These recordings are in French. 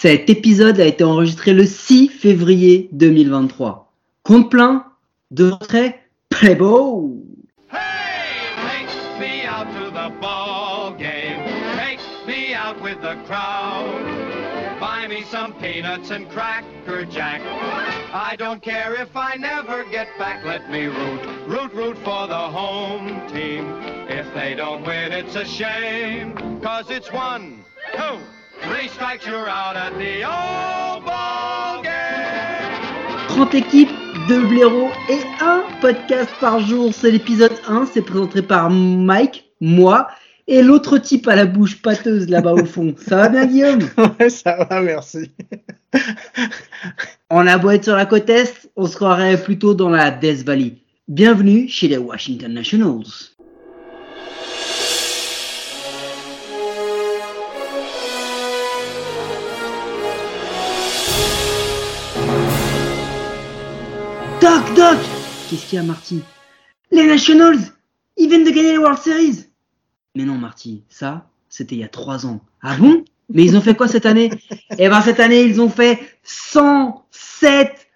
Cet épisode a été enregistré le 6 février 2023. Compte plein, de retrait, play ball. Hey, take me out to the ball game. Take me out with the crowd. Buy me some peanuts and cracker jack. I don't care if I never get back. Let me root, root, root for the home team. If they don't win, it's a shame. Cause it's one, two, three strikes, you're out at the old ball game. 30 équipes, 2 blaireaux et un podcast par jour. C'est l'épisode 1, c'est présenté par Mike, moi et l'autre type à la bouche pâteuse là-bas au fond. Ça va bien Guillaume? Ouais, ça va, merci. On a beau être sur la côte Est, on se croirait plutôt dans la Death Valley. Bienvenue chez les Washington Nationals. Doc, Doc! Qu'est-ce qu'il y a, Marty? Les Nationals Ils viennent de gagner les World Series. Mais non, Marty, ça, c'était il y a trois ans. Ah bon? Mais ils ont fait quoi cette année? Eh ben, cette année, ils ont fait 107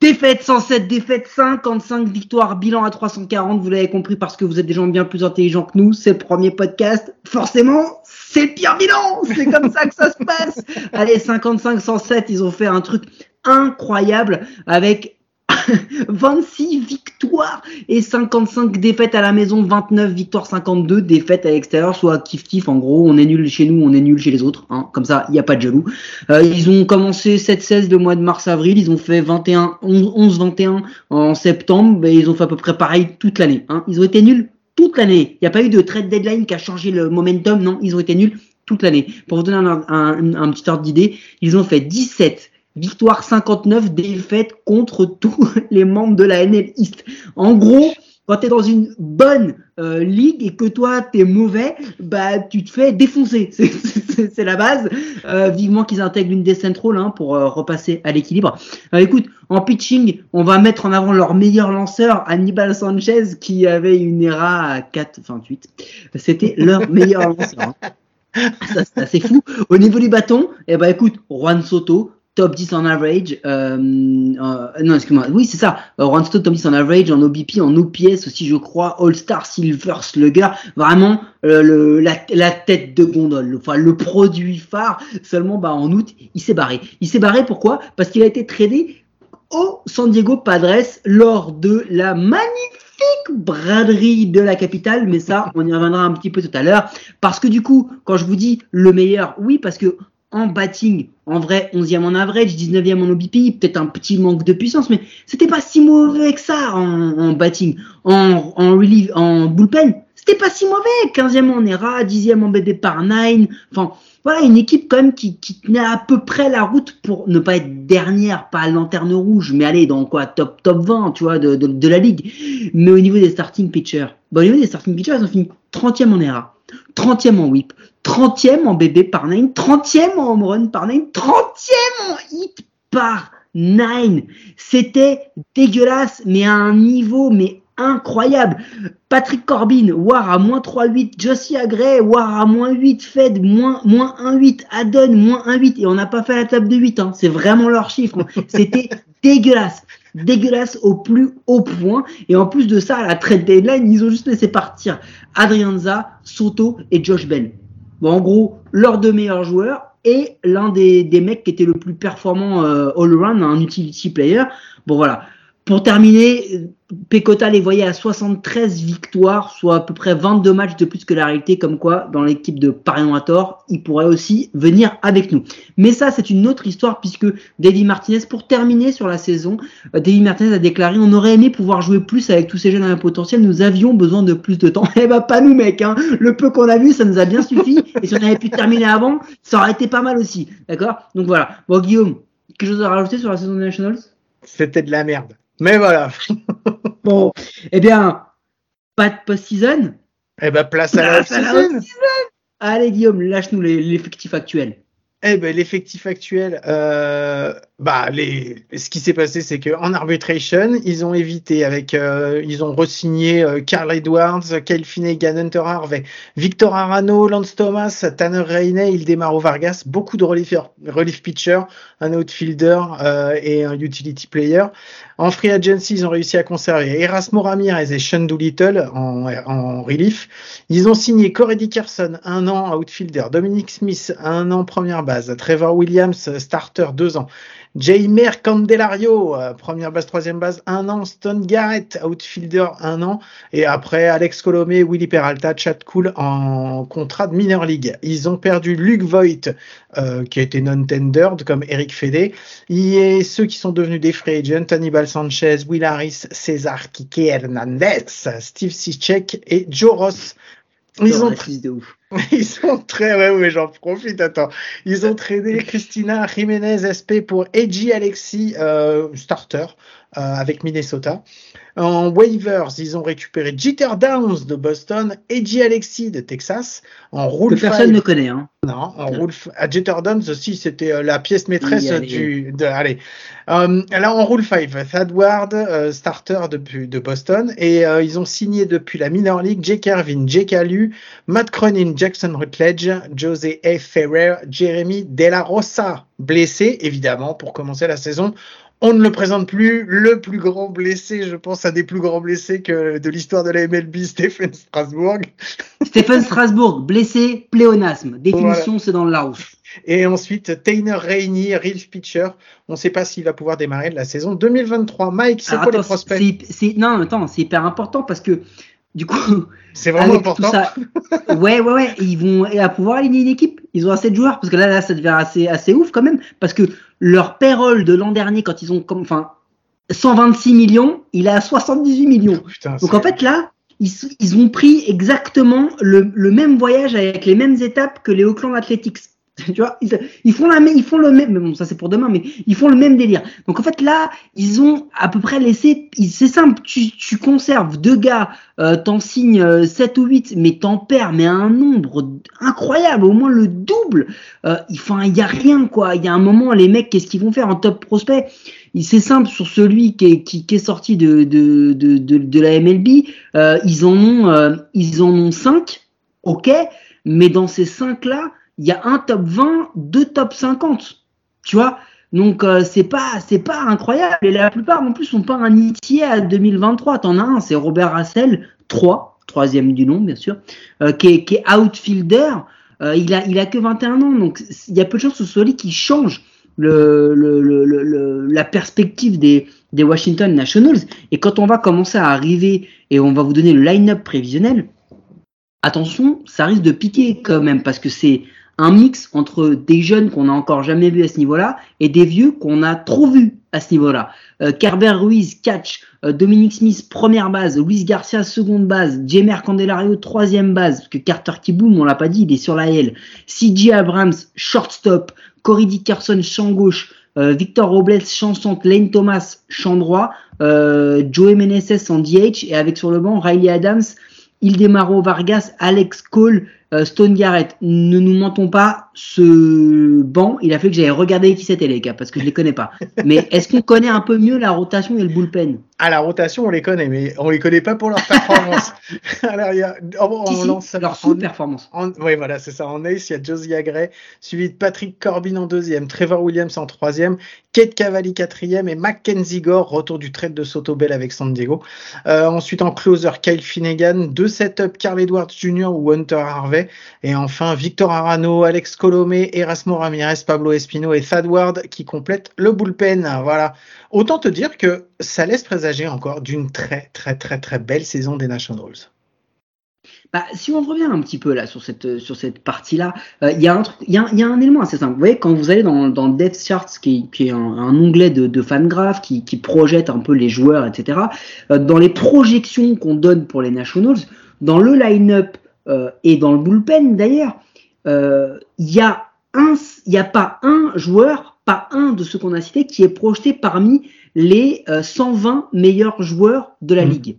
défaites, 107 défaites, 55 victoires, bilan à 340, vous l'avez compris parce que vous êtes des gens bien plus intelligents que nous, c'est le premier podcast, forcément, c'est le pire bilan, c'est comme ça que ça se passe. Allez, 55, 107, ils ont fait un truc incroyable avec 26 victoires et 55 défaites à la maison, 29 victoires, 52 défaites à l'extérieur, soit kiff-kiff. En gros, on est nul chez nous, on est nul chez les autres. Hein. Comme ça, il n'y a pas de jaloux. Euh, ils ont commencé 7-16 le mois de mars-avril. Ils ont fait 21, 11-21 en septembre. Et ils ont fait à peu près pareil toute l'année. Hein. Ils ont été nuls toute l'année. Il n'y a pas eu de trade deadline qui a changé le momentum. Non, ils ont été nuls toute l'année. Pour vous donner un petit ordre d'idée, ils ont fait 17 Victoire 59, défaite contre tous les membres de la NL East. En gros, quand tu es dans une bonne euh, ligue et que toi tu es mauvais, bah tu te fais défoncer. C'est la base. Euh, vivement qu'ils intègrent une descent roll hein, pour euh, repasser à l'équilibre. écoute, en pitching, on va mettre en avant leur meilleur lanceur, Hannibal Sanchez, qui avait une ERA à 4,28. C'était leur meilleur lanceur. Hein. Ça, c'est assez fou. Au niveau du bâton, eh ben écoute, Juan Soto, top 10 en average. Euh, euh, non, excuse-moi. Oui, c'est ça. Euh, Soto, top 10 en average, en OBP, en OPS aussi, je crois. All-Star Silvers, le gars. Vraiment, euh, le, la, la, tête de gondole. Le, enfin, le produit phare. Seulement, bah, en août, il s'est barré. Il s'est barré pourquoi? Parce qu'il a été tradé au San Diego Padres lors de la magnifique braderie de la capitale, mais ça, on y reviendra un petit peu tout à l'heure. Parce que du coup, quand je vous dis le meilleur, oui, parce que en batting, en vrai 11e en average, 19e en OBP, peut-être un petit manque de puissance, mais c'était pas si mauvais que ça en, batting. En, relief, en bullpen, c'était pas si mauvais. 15e en ERA, 10e en BD par 9. Enfin, voilà, une équipe quand même qui, tenait à peu près la route pour ne pas être dernière, pas lanterne rouge, mais aller dans quoi, top, top 20, tu vois, de, la ligue. Mais au niveau des starting pitchers, bon, au niveau des starting pitchers, ils ont fini 30e en ERA, 30e en whip, 30e en bébé par 9, 30e en home run par 9, 30e en hit par 9. C'était dégueulasse, mais à un niveau mais incroyable. Patrick Corbin, War à moins 3-8, Josie Agray, War à moins 8, Fed, moins, moins 1-8, Adon, moins 1-8, et on n'a pas fait la table de 8, hein. c'est vraiment leur chiffre. Hein. C'était dégueulasse dégueulasse au plus haut point. Et en plus de ça, à la trade deadline, ils ont juste laissé partir Adrianza, Soto et Josh Bell. Bon, en gros, leurs deux meilleurs joueurs et l'un des, des mecs qui était le plus performant euh, all-around, un utility player. Bon, voilà. Pour terminer, Pecota les voyait à 73 victoires, soit à peu près 22 matchs de plus que la réalité, comme quoi dans l'équipe de Parion à tort, il pourrait aussi venir avec nous. Mais ça, c'est une autre histoire puisque David Martinez, pour terminer sur la saison, euh, David Martinez a déclaré on aurait aimé pouvoir jouer plus avec tous ces jeunes à un potentiel, nous avions besoin de plus de temps. Eh ben pas nous mec, hein. le peu qu'on a vu, ça nous a bien suffi. Et si on avait pu terminer avant, ça aurait été pas mal aussi. D'accord? Donc voilà. Bon Guillaume, quelque chose à rajouter sur la saison des Nationals? C'était de la merde. Mais voilà. Bon, eh bien, pas de post-season. Eh ben, place à la Place à la off-season. off-season. Allez Guillaume, lâche-nous l'effectif actuel. Eh ben, l'effectif actuel, euh, bah, les, ce qui s'est passé, c'est qu'en arbitration, ils ont évité avec, euh, ils ont re-signé euh, Carl Edwards, Kyle Finnegan, Hunter Harvey, Victor Arano, Lance Thomas, Tanner Rainey, Ildemaro Vargas, beaucoup de relief, relief pitcher, un outfielder euh, et un utility player. En free agency, ils ont réussi à conserver Erasmo Ramirez et Sean Doolittle en, en relief. Ils ont signé Corey Dickerson, un an outfielder, Dominic Smith, un an première base, Trevor Williams, starter, deux ans. Jaimer Candelario, euh, première base, troisième base, un an. Stone Garrett, outfielder, un an. Et après, Alex Colomé, Willy Peralta, Chad Cool en contrat de minor league. Ils ont perdu Luke Voigt, euh, qui a été non-tendered, comme Eric Fede. Et ceux qui sont devenus des free agents, Hannibal Sanchez, Will Harris, César Kike Hernandez, Steve Sichek et Joe Ross. Ils ont, de ouf. Ils ont très, ouais, ouais, j'en profite, attends. Ils ont traîné Christina Jiménez SP pour Eiji Alexis, euh, starter, euh, avec Minnesota. En waivers, ils ont récupéré Jeter Downs de Boston, Eiji Alexis de Texas. En rule que personne ne connaît, hein. Non, en rule à Jeter Downs aussi, c'était euh, la pièce maîtresse oui, du. De, allez, euh, là en rule 5, Thad Ward, euh, starter depuis de Boston, et euh, ils ont signé depuis la minor league Jake Irvin, Jake Alu, Matt Cronin, Jackson Rutledge, Jose A. Ferrer, Jeremy De La Rosa, blessé évidemment pour commencer la saison. On ne le présente plus, le plus grand blessé, je pense à des plus grands blessés que de l'histoire de la MLB, Stephen Strasbourg. Stephen Strasbourg, blessé, pléonasme. Définition, voilà. c'est dans le Larousse. Et ensuite, Tainer Rainey, relief pitcher. On ne sait pas s'il va pouvoir démarrer de la saison 2023. Mike, c'est quoi les prospects c'est, Non, attends, c'est hyper important parce que du coup, c'est vraiment important. Ça, ouais, ouais, ouais. Ils vont à pouvoir aligner une équipe. Ils ont assez de joueurs parce que là, là, ça devient assez, assez ouf quand même parce que leur payroll de l'an dernier, quand ils ont, comme, enfin, 126 millions, il est à 78 millions. Oh, putain, Donc en fait là, ils, ils ont pris exactement le, le, même voyage avec les mêmes étapes que les Oakland Athletics. Tu vois, ils, ils, font la même, ils font le même, mais bon, ça c'est pour demain, mais ils font le même délire. Donc en fait là, ils ont à peu près laissé, c'est simple, tu, tu conserves deux gars, euh, t'en signes euh, 7 ou 8, mais t'en perds, mais un nombre incroyable, au moins le double. Euh, il y a rien quoi. Il y a un moment, les mecs, qu'est-ce qu'ils vont faire en top prospect? C'est simple sur celui qui est, qui, qui est sorti de, de, de, de, de la MLB, euh, ils en ont, euh, ils en ont 5, ok, mais dans ces 5 là il y a un top 20, deux top 50. Tu vois? Donc euh, c'est pas pas incroyable. Et la plupart en plus sont pas un itier à 2023. T'en as un, c'est Robert Hassel, 3, troisième du nom bien sûr, euh, qui, est, outfielder. Euh, il a il a que 21 ans, donc il y a peu de chances que ce soit lui qui change la perspective des, des Washington Nationals. Et quand on va commencer à arriver et on va vous donner le line-up prévisionnel, attention, ça risque de piquer quand même parce que c'est un mix entre des jeunes qu'on n'a encore jamais vus à ce niveau-là et des vieux qu'on a trop vus à ce niveau-là. Euh, Ruiz, catch, euh, Dominic Smith, première base, Luis Garcia, seconde base, Jemer Candelario, troisième base, parce que Carter Kiboom, on l'a pas dit, il est sur la L, CJ Abrams, shortstop, Corey Dickerson, champ gauche, euh, Victor Robles, champ centre, Lane Thomas, champ droit, euh, Joey Meneses en DH, et avec sur le banc, Riley Adams, Ildemaro Vargas, Alex Cole, Stone Garrett. Ne nous mentons pas, ce banc, il a fait que j'avais regardé qui c'était les gars, parce que je les connais pas. Mais est-ce qu'on connaît un peu mieux la rotation et le bullpen? À la rotation, on les connaît, mais on les connaît pas pour leur performance. Alors, il y a, oh, si, si, lance, leur sous-performance. Oui, voilà, c'est ça. En ace, il y a Josie Gray, suivi de Patrick Corbin en deuxième, Trevor Williams en troisième, Kate Cavalli quatrième et Mackenzie Gore, retour du trade de Soto Bell avec San Diego. Euh, ensuite, en closer, Kyle Finnegan, deux setups, Carl Edwards Jr. ou Hunter Harvey. Et enfin, Victor Arano, Alex Colomé, Erasmo Ramirez, Pablo Espino et Thad Ward qui complètent le bullpen. Voilà. Autant te dire que ça laisse présager encore d'une très, très, très, très belle saison des Nationals. Bah, si on revient un petit peu là sur cette sur cette partie-là, il euh, il y a, un élément assez simple. Vous voyez, quand vous allez dans dans Death Charts, qui, qui est un, onglet de, de qui, qui projette un peu les joueurs, etc. Euh, dans les projections qu'on donne pour les Nationals, dans le line-up euh, et dans le bullpen d'ailleurs, il y a a pas un joueur, pas un de ceux qu'on a cités qui est projeté parmi les 120 meilleurs joueurs de la mmh. ligue.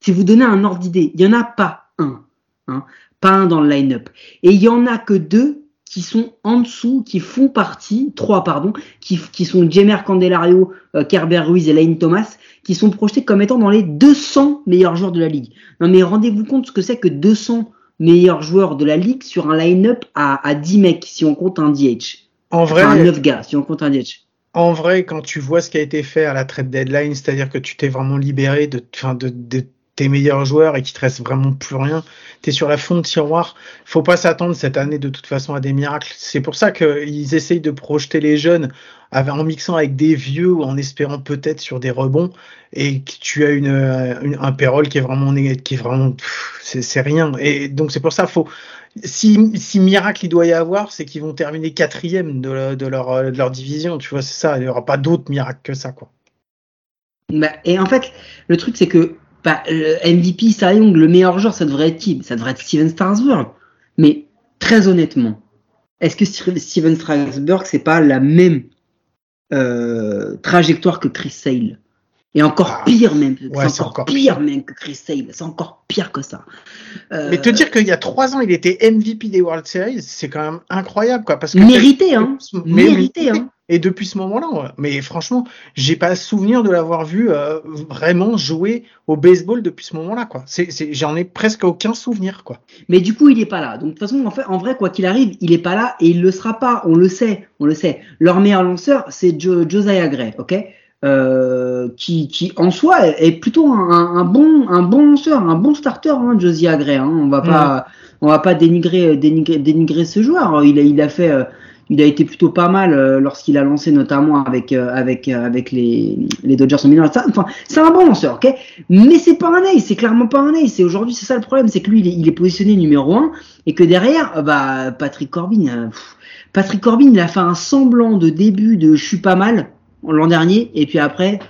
Si vous donnez un ordre d'idée, il n'y en a pas un, hein, pas un dans le line-up. Et il y en a que deux qui sont en dessous, qui font partie, trois pardon, qui, qui sont Jemer Candelario, euh, Kerber Ruiz et Lane Thomas, qui sont projetés comme étant dans les 200 meilleurs joueurs de la ligue. Non mais rendez-vous compte ce que c'est que 200 meilleurs joueurs de la ligue sur un line-up à, à 10 mecs si on compte un DH. En vrai, Enfin, 9 gars si on compte un DH. En vrai, quand tu vois ce qui a été fait à la trade deadline, c'est-à-dire que tu t'es vraiment libéré de, de, de tes meilleurs joueurs et qu'il te reste vraiment plus rien, tu es sur la fond de tiroir. Faut pas s'attendre cette année de toute façon à des miracles. C'est pour ça qu'ils essayent de projeter les jeunes en mixant avec des vieux ou en espérant peut-être sur des rebonds et que tu as une- un payroll qui est vraiment qui est vraiment c'est rien. Et donc c'est pour ça faut si, miracle il doit y avoir, c'est qu'ils vont terminer quatrième de, leur, euh, division. Tu vois, c'est ça. Il n'y aura pas d'autres miracles que ça, quoi. Bah, et en fait, le truc, c'est que bah, le MVP, Cy Young, le meilleur joueur, ça devrait être qui? Ça devrait être Steven Strasburg. Mais très honnêtement, est-ce que Steve- Steven Strasburg, c'est pas la même euh, trajectoire que Chris Sale? Et encore Ah, pire même. ouais, c'est encore, pire même que Chris Sale. C'est encore pire que ça. Euh, Mais te dire qu'il y a trois ans, il était MVP des World Series, c'est quand même incroyable, quoi. Parce que Mérité, hein. Mérité, hein. Et depuis ce moment-là, mais franchement, j'ai pas souvenir de l'avoir vu euh, vraiment jouer au baseball depuis ce moment-là, quoi. J'en ai presque aucun souvenir, quoi. Mais du coup, il est pas là. Donc de toute façon, en fait, en vrai, quoi qu'il arrive, il est pas là et il le sera pas. On le sait, on le sait. Leur meilleur lanceur, c'est Jo- Josiah Gray, ok, euh, qui, qui en soi est plutôt un, bon, un bon lanceur, un bon starter, hein, Josiah Gray. Hein. On va pas, on va pas dénigrer, dénigrer, dénigrer ce joueur. Il a, il a fait. Il a été plutôt pas mal euh, lorsqu'il a lancé notamment avec euh, avec euh, avec les les Dodgers en mineur. Enfin, c'est un bon lanceur, ok? Mais c'est pas un ace, c'est clairement pas un ace. Et aujourd'hui, c'est ça le problème, c'est que lui, il est, positionné numéro un et que derrière, bah Patrick Corbin, Patrick Corbin, il a fait un semblant de début de je suis pas mal l'an dernier et puis après.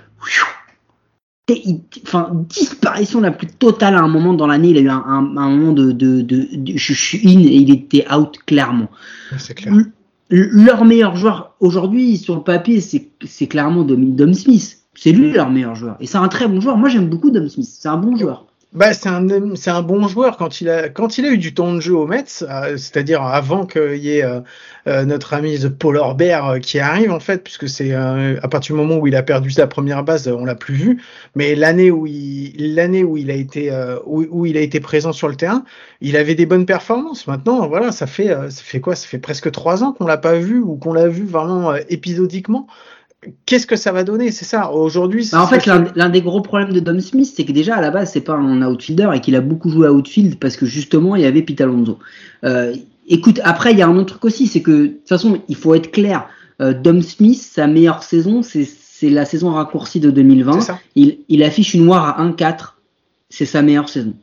Enfin, disparition la plus totale à un moment dans l'année. Il a eu un, moment de, de- je suis in et il était out clairement. C'est clair. Leur meilleur joueur aujourd'hui sur le papier, c'est c'est clairement Dom, Dom Smith. C'est lui leur meilleur joueur. Et c'est un très bon joueur. Moi, j'aime beaucoup Dom Smith. C'est un bon joueur. Bah, c'est un, un bon joueur quand il a, quand il a eu du temps de jeu au Mets, euh, c'est-à-dire avant qu'il y ait euh, euh, notre ami Bear euh, qui arrive en fait, puisque c'est à partir du moment où il a perdu sa première base, on l'a plus vu. Mais l'année où il, l'année où il a été, où, il a été présent sur le terrain, il avait des bonnes performances. Maintenant, voilà, ça fait, ça fait quoi? Ça fait presque trois ans qu'on l'a pas vu ou qu'on l'a vu vraiment épisodiquement. Qu'est-ce que ça va donner C'est ça. Aujourd'hui, Bah, en fait, l'un des gros problèmes de Dom Smith, c'est que déjà à la base, c'est pas un outfielder et qu'il a beaucoup joué à outfield parce que justement, il y avait Pete Alonso. Euh, écoute, après, il y a un autre truc aussi, c'est que de toute façon, il faut être clair. Euh, Dom Smith, sa meilleure saison, c'est la saison raccourcie de 2020. c'est ça. Il, il affiche une noire à 1-4. C'est sa meilleure saison.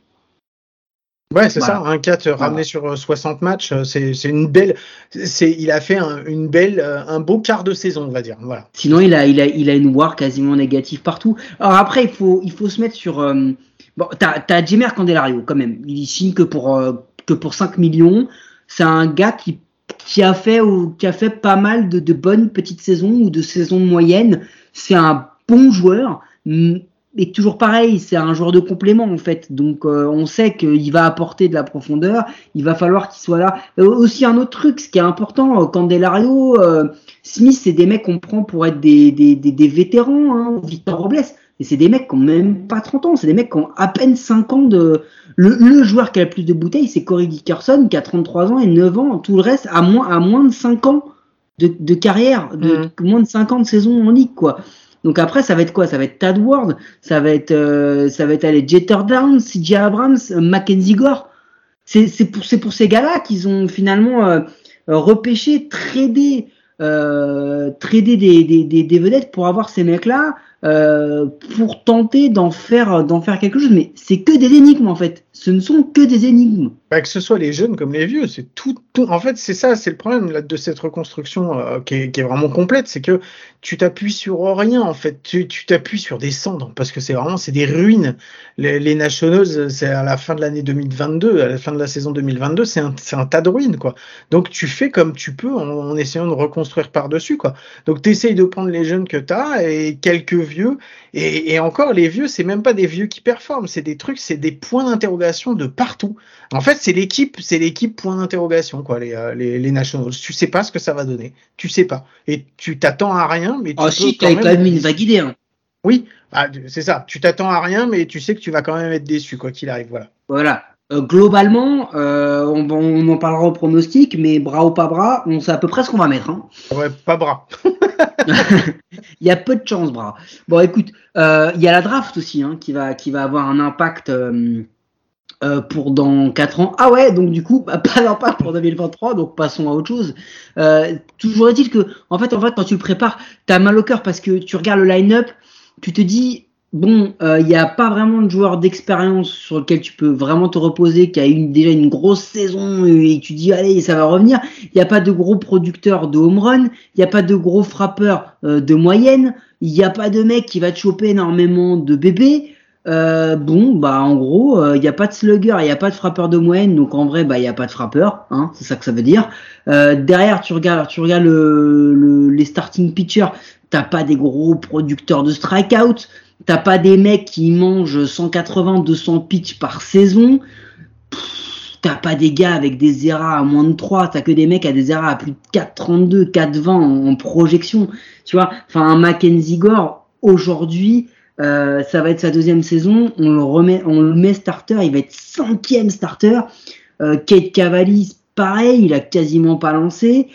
Ouais, c'est Voilà. ça, un 4 ramené sur euh, 60 matchs, euh, c'est une belle c'est il a fait un, une belle euh, un beau quart de saison, on va dire. Voilà. Sinon, il a, il a, il a une war quasiment négative partout. Alors après, il faut, il faut se mettre sur. euh, bon, t'as, t'as Jimmer Candelario quand même. Il signe que pour, euh, que pour 5 millions. C'est un gars qui, qui a fait, ou, qui a fait pas mal de, de bonnes petites saisons ou de saisons moyennes. C'est un bon joueur. Mm, Et toujours pareil, c'est un joueur de complément en fait. Donc euh, on sait qu'il va apporter de la profondeur. Il va falloir qu'il soit là. Euh, aussi un autre truc, ce qui est important, euh, Candelario, euh, Smith, c'est des mecs qu'on prend pour être des, des, des, des vétérans, hein, Victor Robles. Et c'est des mecs qui ont même pas 30 ans, c'est des mecs qui ont à peine 5 ans de. Le, le joueur qui a le plus de bouteilles, c'est Corey Dickerson, qui a 33 ans et 9 ans. Tout le reste, à moins, à moins de 5 ans de, de carrière, de, moins de 5 ans de saison en ligue, quoi. Donc après, ça va être quoi? Ça va être Tad Ward, ça va être, euh, Jeter Downs, CJ Abrams, euh, Mackenzie Gore. C'est pour, ces gars-là qu'ils ont finalement euh, repêché, tradé, des vedettes pour avoir ces mecs-là, euh, pour tenter d'en faire, d'en faire quelque chose. Mais c'est que des énigmes en fait. Ce ne sont que des énigmes. Bah, que ce soit les jeunes comme les vieux, c'est tout, En fait, c'est ça, c'est le problème là, de cette reconstruction euh, qui, est, vraiment complète, c'est que tu t'appuies sur rien en fait. Tu t'appuies sur des cendres parce que c'est vraiment c'est des ruines. Les, les c'est à la fin de l'année 2022, à la fin de la saison 2022, c'est un, un tas de ruines quoi. Donc tu fais comme tu peux en, en essayant de reconstruire par dessus quoi. Donc tu essayes de prendre les jeunes que tu as et quelques vieux et, et encore les vieux, c'est même pas des vieux qui performent, c'est des trucs, c'est des points d'interrogation de partout. En fait, c'est l'équipe, c'est l'équipe point d'interrogation, quoi, les, euh, les, les Nationals. Tu sais pas ce que ça va donner. Tu sais pas. Et tu t'attends à rien, mais tu si, quand même- une vague idée. Hein. Oui, ah, c'est ça. Tu t'attends à rien, mais tu sais que tu vas quand même être déçu, quoi qu'il arrive. Voilà. Voilà. Euh, globalement, euh, on en parlera au pronostic, mais bras ou pas bras, on sait à peu près ce qu'on va mettre. Hein. Ouais, pas bras. Il y a peu de chance, bras. Bon, écoute, euh, il y a la draft aussi hein, qui, va, qui va avoir un impact euh, euh, pour dans 4 ans. Ah ouais, donc du coup, bah, pas d'impact pour 2023, donc passons à autre chose. Toujours est-il que, en fait, en fait, quand tu le prépares, t'as mal au cœur parce que tu regardes le line-up, tu te dis, bon, euh, il n'y a pas vraiment de joueur d'expérience sur lequel tu peux vraiment te reposer, qui a eu déjà une grosse saison et tu dis, allez, ça va revenir. Il n'y a pas de gros producteurs de home run, il n'y a pas de gros frappeurs euh, de moyenne, il n'y a pas de mec qui va te choper énormément de bébés. Euh, bon, bah en gros, euh, il n'y a pas de slugger, il n'y a pas de frappeur de moyenne, donc en vrai, bah il n'y a pas de frappeur, hein, c'est ça que ça veut dire. Euh, derrière, tu regardes, tu regardes le, le- les starting pitchers, t'as pas des gros producteurs de strikeout, t'as pas des mecs qui mangent 180, 200 pitch par saison. T'as pas des gars avec des ERA à moins de 3, t'as que des mecs à des ERA à plus de 4,32, 4,20 en, projection. Tu vois, enfin un Mackenzie Gore, aujourd'hui, euh, ça va être sa deuxième saison, on le remet, on le met starter, il va être cinquième starter. Euh, Kate Cavalli, pareil, il a quasiment pas lancé.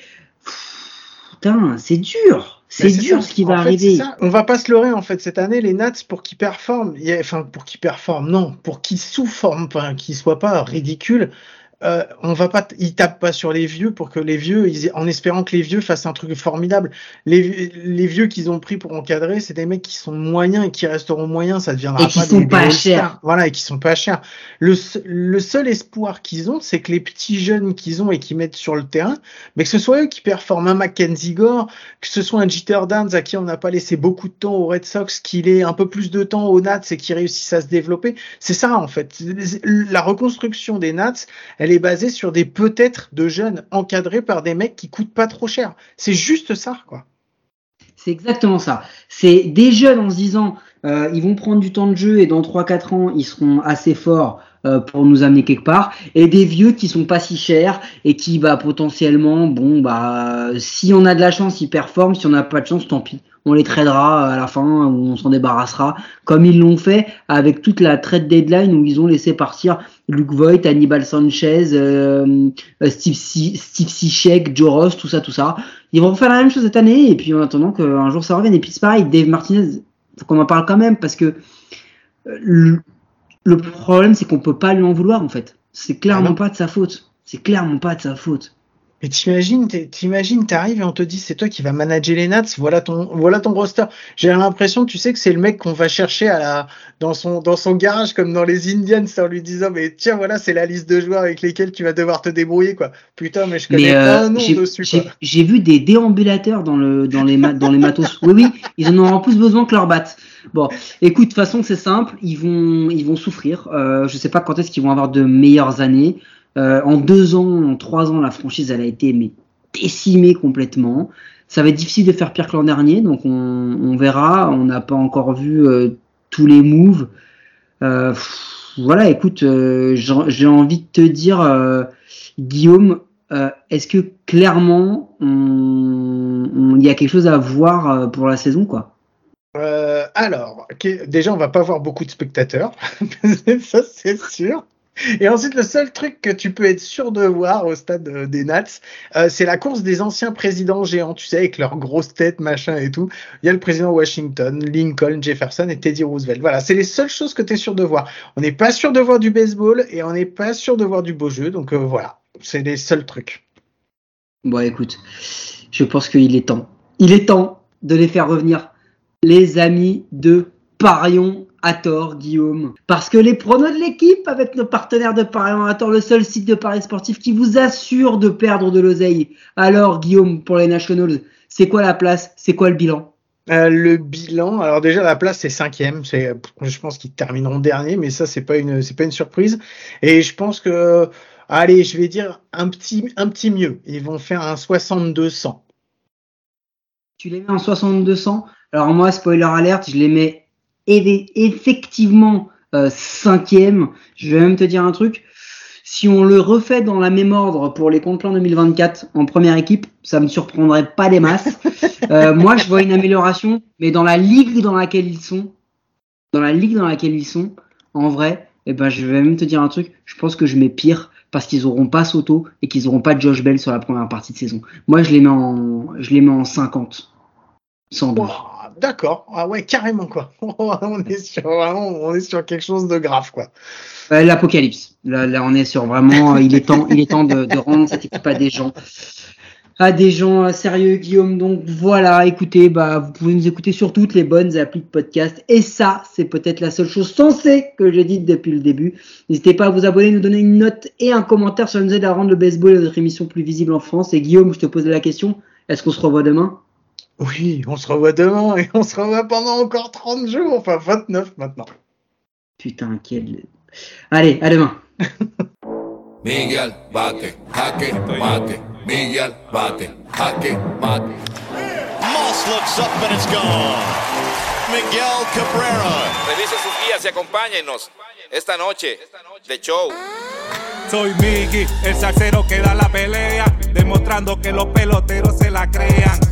Putain, c'est dur. C'est dur ça. ce qui va En fait, arriver. On va pas se leurrer en fait cette année les Nats pour qu'ils performent, enfin pour qu'ils performent, non, pour qu'ils sous-forment, enfin qu'ils soient pas ridicules. Euh, on va pas, ils tapent pas sur les vieux pour que les vieux, ils en espérant que les vieux fassent un truc formidable. Les, les vieux qu'ils ont pris pour encadrer, c'est des mecs qui sont moyens et qui resteront moyens. Ça deviendra Et qui pas sont des, pas chers. Voilà, et qui sont pas chers. Le, le seul espoir qu'ils ont, c'est que les petits jeunes qu'ils ont et qui mettent sur le terrain, mais que ce soit eux qui performent un Mackenzie Gore, que ce soit un Jeter Downs à qui on n'a pas laissé beaucoup de temps aux Red Sox, qu'il ait un peu plus de temps aux Nats et qui réussisse à se développer. C'est ça en fait. La reconstruction des Nats, elle est basée sur des peut-être de jeunes encadrés par des mecs qui coûtent pas trop cher. C'est juste ça quoi. C'est exactement ça. C'est des jeunes en se disant, euh, ils vont prendre du temps de jeu et dans 3-4 ans, ils seront assez forts euh, pour nous amener quelque part. Et des vieux qui sont pas si chers et qui, bah, potentiellement, bon, bah, si on a de la chance, ils performent. Si on n'a pas de chance, tant pis. On les tradera à la fin ou on s'en débarrassera, comme ils l'ont fait avec toute la trade deadline où ils ont laissé partir Luke Voigt, Hannibal Sanchez, euh, euh, Steve, Si- Steve Cishek, Joe Ross, tout ça, tout ça. Ils vont faire la même chose cette année et puis en attendant qu'un jour ça revienne. Et puis c'est pareil, Dave Martinez, faut qu'on en parle quand même parce que euh, le, le problème c'est qu'on peut pas lui en vouloir en fait. C'est Ah clairement non. pas de sa faute. C'est clairement pas de sa faute. Et t'imagines, t'es- t'imagines, t'arrives et on te dit c'est toi qui vas manager les Nats, voilà ton, voilà ton roster. J'ai l'impression, tu sais que c'est le mec qu'on va chercher à la, dans son, dans son garage comme dans les Indians en lui disant mais tiens voilà c'est la liste de joueurs avec lesquels tu vas devoir te débrouiller quoi. Putain mais je connais Mais pas euh, un nom j'ai dessus j'ai- quoi. j'ai vu des déambulateurs dans le dans les ma- dans les matos. Oui oui, ils en auront plus besoin que leur batte. Bon, écoute, de toute façon c'est simple, ils vont ils vont souffrir. Euh, je sais pas quand est-ce qu'ils vont avoir de meilleures années. Euh, en deux ans, en trois ans, la franchise elle a été mais décimée complètement. Ça va être difficile de faire pire que l'an dernier, donc on, on verra. On n'a pas encore vu euh, tous les moves. Euh, voilà, écoute, euh, j'ai envie de te dire, euh, Guillaume, euh, est-ce que clairement il y a quelque chose à voir pour la saison, quoi? Euh, alors, ok, déjà on va pas voir beaucoup de spectateurs, ça c'est sûr. Et ensuite, le seul truc que tu peux être sûr de voir au stade euh, des Nats, euh, c'est la course des anciens présidents géants, tu sais, avec leurs grosses têtes, machin et tout. Il y a le président Washington, Lincoln, Jefferson et Teddy Roosevelt. Voilà, c'est les seules choses que tu es sûr de voir. On n'est pas sûr de voir du baseball et on n'est pas sûr de voir du beau jeu, donc euh, voilà, c'est les seuls trucs. Bon, écoute, je pense qu'il est temps. Il est temps de les faire revenir, les amis de Parion à tort, Guillaume. Parce que les pronos de l'équipe avec nos partenaires de Parion à tort, le seul site de paris sportif qui vous assure de perdre de l'oseille. Alors, Guillaume, pour les Nationals, c'est quoi la place? C'est quoi le bilan? Euh, le bilan, alors déjà la place c'est cinquième, c'est, je pense qu'ils termineront dernier, mais ça c'est pas une, c'est pas une surprise. Et je pense que, allez, je vais dire un petit, un petit mieux. Ils vont faire un 62-100. Tu les mets en 6200 Alors moi, spoiler alerte, je les mets effectivement euh, cinquième. Je vais même te dire un truc. Si on le refait dans la même ordre pour les comptes plans 2024 en première équipe, ça me surprendrait pas des masses. Euh, moi, je vois une amélioration, mais dans la ligue dans laquelle ils sont, dans la ligue dans laquelle ils sont, en vrai, eh ben, je vais même te dire un truc. Je pense que je mets pire parce qu'ils auront pas Soto et qu'ils auront pas Josh Bell sur la première partie de saison. Moi, je les mets en, je les mets en 50. Sans doute. D'accord. Ah ouais, carrément, quoi. on est sur, vraiment, on est sur quelque chose de grave, quoi. Euh, L'apocalypse. Là, là, on est sur vraiment, il est temps, il est temps de, de rendre cette équipe à des gens à des gens euh, sérieux, Guillaume. Donc voilà, écoutez, bah, vous pouvez nous écouter sur toutes les bonnes applis de podcast. Et ça, c'est peut-être la seule chose sensée que j'ai dite depuis le début. N'hésitez pas à vous abonner, nous donner une note et un commentaire. Ça nous aide à rendre le baseball et notre émission plus visible en France. Et Guillaume, je te pose la question, est-ce qu'on se revoit demain? Oui, on se revoit demain et on se revoit pendant encore 30 jours, enfin 29 maintenant. Putain, quel... Allez, à demain. Miguel, bate, jaque, mate. Miguel, bate, jaque, mate. Moss looks up and it's gone. Miguel Cabrera. Revise sus guías y acompáñenos esta noche de show. Soy Miggy, el salsero que da la pelea, demostrando que los peloteros se la crean.